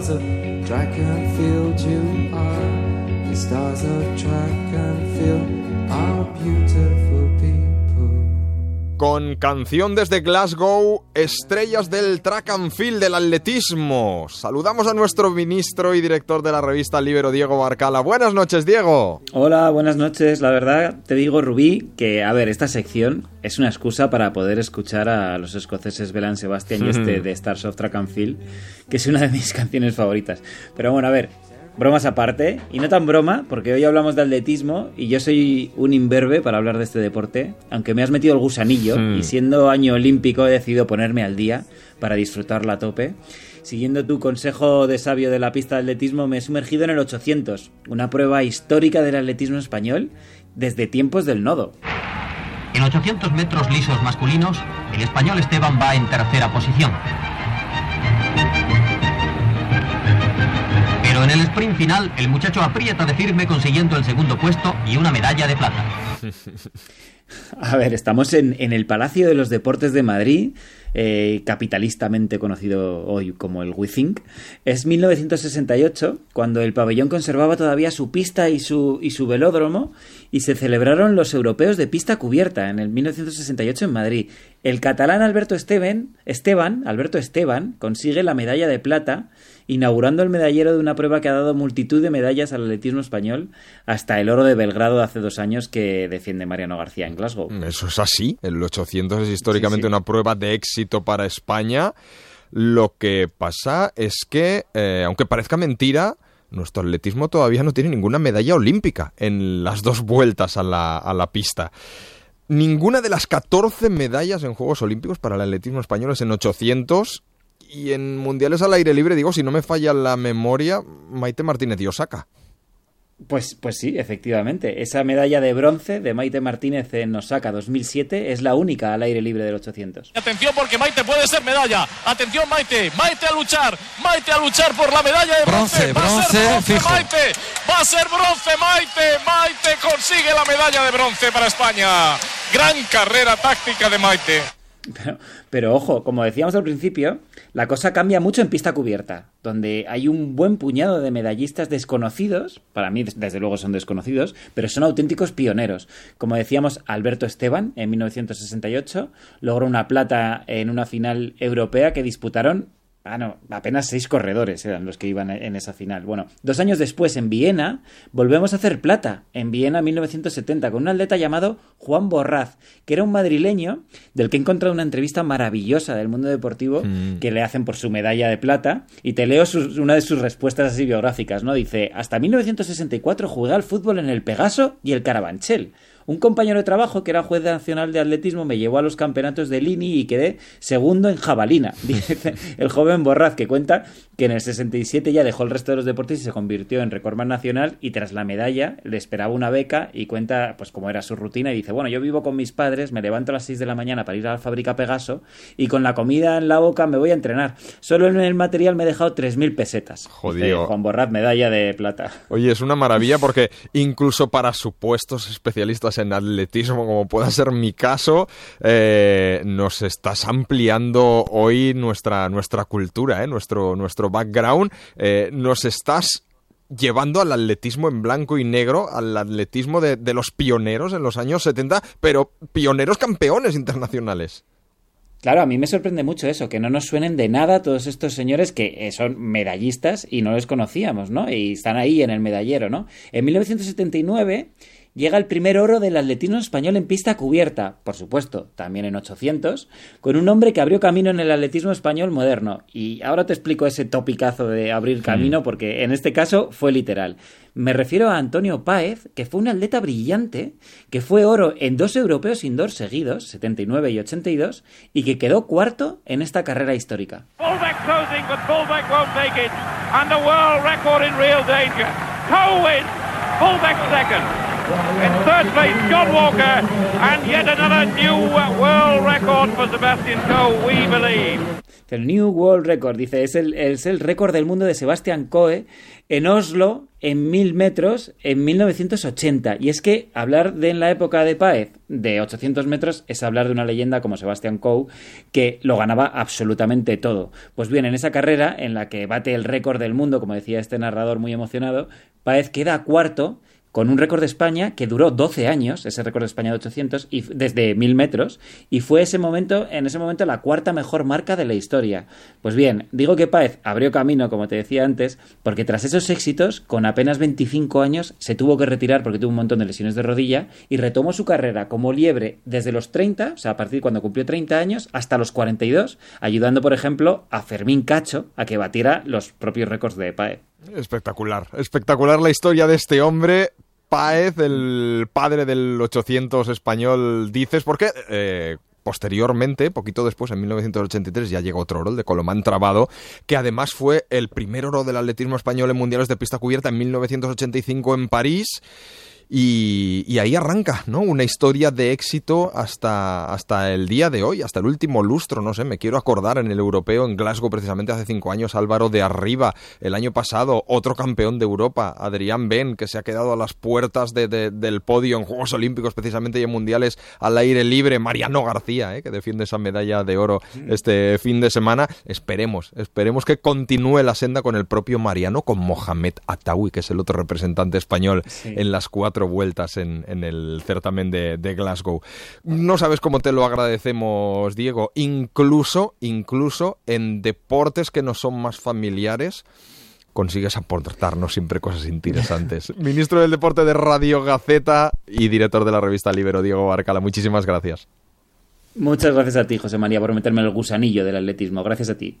stars of track and field you are. The stars of track and field are beautiful. Con canción desde Glasgow, estrellas del track and field del atletismo. Saludamos a nuestro ministro y director de la revista Libero, Diego Barcala. Buenas noches, Diego. Hola, buenas noches. La verdad, te digo, Rubí, que, a ver, esta sección es una excusa para poder escuchar a los escoceses Belan Sebastian y este de Stars of Track and Field, que es una de mis canciones favoritas. Pero bueno, a ver, bromas aparte, y no tan broma, porque hoy hablamos de atletismo y yo soy un imberbe para hablar de este deporte, aunque me has metido el gusanillo y siendo año olímpico he decidido ponerme al día para disfrutarla a tope. Siguiendo tu consejo de sabio de la pista de atletismo, me he sumergido en el 800, una prueba histórica del atletismo español desde tiempos del nodo. En 800 metros lisos masculinos, el español Esteban va en tercera posición. Pero en el sprint final, el muchacho aprieta de firme consiguiendo el segundo puesto y una medalla de plata. A ver, estamos en, el Palacio de los Deportes de Madrid, eh, capitalistamente conocido hoy como el WeThink. Es 1968, cuando el pabellón conservaba todavía su pista y su, y su velódromo, y se celebraron los europeos de pista cubierta en el 1968 en Madrid. El catalán Alberto Esteban, Esteban, Alberto Esteban consigue la medalla de plata, inaugurando el medallero de una prueba que ha dado multitud de medallas al atletismo español, hasta el oro de Belgrado de hace dos años que defiende Mariano García en Glasgow. Eso es así. El 800 es históricamente una prueba de éxito para España. Lo que pasa es que, eh, aunque parezca mentira, nuestro atletismo todavía no tiene ninguna medalla olímpica en las dos vueltas a la, a la pista. Ninguna de las 14 medallas en Juegos Olímpicos para el atletismo español es en 800 y en mundiales al aire libre, digo, si no me falla la memoria, Maite Martínez y Osaka. Pues, pues sí, efectivamente. Esa medalla de bronce de Maite Martínez en Osaka 2007 es la única al aire libre del 800. Atención porque Maite puede ser medalla. Atención Maite, Maite a luchar, Maite a luchar por la medalla de bronce. Bronce, Va a ser bronce, bronce. Maite, va a ser bronce Maite, Maite consigue la medalla de bronce para España. Gran carrera táctica de Maite. Pero, pero ojo, como decíamos al principio, la cosa cambia mucho en pista cubierta, donde hay un buen puñado de medallistas desconocidos, para mí desde luego son desconocidos, pero son auténticos pioneros. Como decíamos, Alberto Esteban en 1968 logró una plata en una final europea que disputaron Ah, no, apenas seis corredores eran los que iban en esa final. Bueno, dos años después, en Viena, volvemos a hacer plata. En Viena, 1970, con un atleta llamado Juan Borraz, que era un madrileño del que he encontrado una entrevista maravillosa del mundo deportivo que le hacen por su medalla de plata. Y te leo sus- una de sus respuestas así biográficas, ¿no? Dice, hasta 1964 jugué al fútbol en el Pegaso y el Carabanchel. Un compañero de trabajo que era juez nacional de atletismo me llevó a los campeonatos de Lini y quedé segundo en jabalina. Dice el joven Borraz que cuenta que en el 67 ya dejó el resto de los deportes y se convirtió en recordman nacional y tras la medalla le esperaba una beca y cuenta pues cómo era su rutina y dice, bueno, yo vivo con mis padres, me levanto a las 6 de la mañana para ir a la fábrica Pegaso y con la comida en la boca me voy a entrenar. Solo en el material me he dejado 3.000 pesetas. Jodido. Dice Juan Borraz, medalla de plata. Oye, es una maravilla porque incluso para supuestos especialistas en atletismo, como pueda ser mi caso, eh, nos estás ampliando hoy nuestra, nuestra cultura, ¿eh? nuestro, nuestro background, eh, nos estás llevando al atletismo en blanco y negro, al atletismo de, de los pioneros en los años 70, pero pioneros campeones internacionales. Claro, a mí me sorprende mucho eso, que no nos suenen de nada todos estos señores que eh, son medallistas y no les conocíamos, ¿no? Y están ahí en el medallero, ¿no? En 1979 llega el primer oro del atletismo español en pista cubierta, por supuesto, también en 800, con un hombre que abrió camino en el atletismo español moderno. Y ahora te explico ese topicazo de abrir camino, porque en este caso fue literal. Me refiero a Antonio Páez, que fue un atleta brillante, que fue oro en dos europeos indoor seguidos, 79 y 82, y que quedó cuarto en esta carrera histórica. Fullback closing, but fullback won't take it. And the world record in real danger. Coe wins. Fullback second. In third place, John Walker. And yet another new world record for Sebastian Coe, we believe. El New World Record, dice, es el, es el récord del mundo de Sebastian Coe en Oslo en mil metros en 1980. Y es que hablar de en la época de Paez de 800 metros es hablar de una leyenda como Sebastian Coe que lo ganaba absolutamente todo. Pues bien, en esa carrera en la que bate el récord del mundo, como decía este narrador muy emocionado, Paez queda cuarto con un récord de España que duró 12 años, ese récord de España de 800, y desde 1000 metros, y fue ese momento, en ese momento la cuarta mejor marca de la historia. Pues bien, digo que Páez abrió camino, como te decía antes, porque tras esos éxitos, con apenas 25 años, se tuvo que retirar porque tuvo un montón de lesiones de rodilla, y retomó su carrera como liebre desde los 30, o sea, a partir de cuando cumplió 30 años, hasta los 42, ayudando, por ejemplo, a Fermín Cacho a que batiera los propios récords de Páez. Espectacular, espectacular la historia de este hombre. Páez, el padre del 800 español, dices, porque eh, posteriormente, poquito después, en 1983, ya llegó otro oro, el de Colomán Trabado, que además fue el primer oro del atletismo español en mundiales de pista cubierta en 1985 en París. Y, ahí arranca, ¿no? Una historia de éxito hasta, hasta el día de hoy, hasta el último lustro, no sé, me quiero acordar en el europeo, en Glasgow, precisamente hace cinco años, Álvaro de Arriba, el año pasado, otro campeón de Europa, Adrián Ben, que se ha quedado a las puertas del podio en Juegos Olímpicos, precisamente y en Mundiales al aire libre, Mariano García, ¿eh? que defiende esa medalla de oro este fin de semana. Esperemos, esperemos que continúe la senda con el propio Mariano, con Mohamed Atawi, que es el otro representante español en las cuatro vueltas en, el certamen de, Glasgow. No sabes cómo te lo agradecemos, Diego. Incluso, incluso en deportes que no son más familiares consigues aportarnos siempre cosas interesantes. Ministro del Deporte de Radio Gaceta y director de la revista Libero, Diego Barcala, muchísimas gracias. Muchas gracias a ti, José María, por meterme el gusanillo del atletismo. Gracias a ti.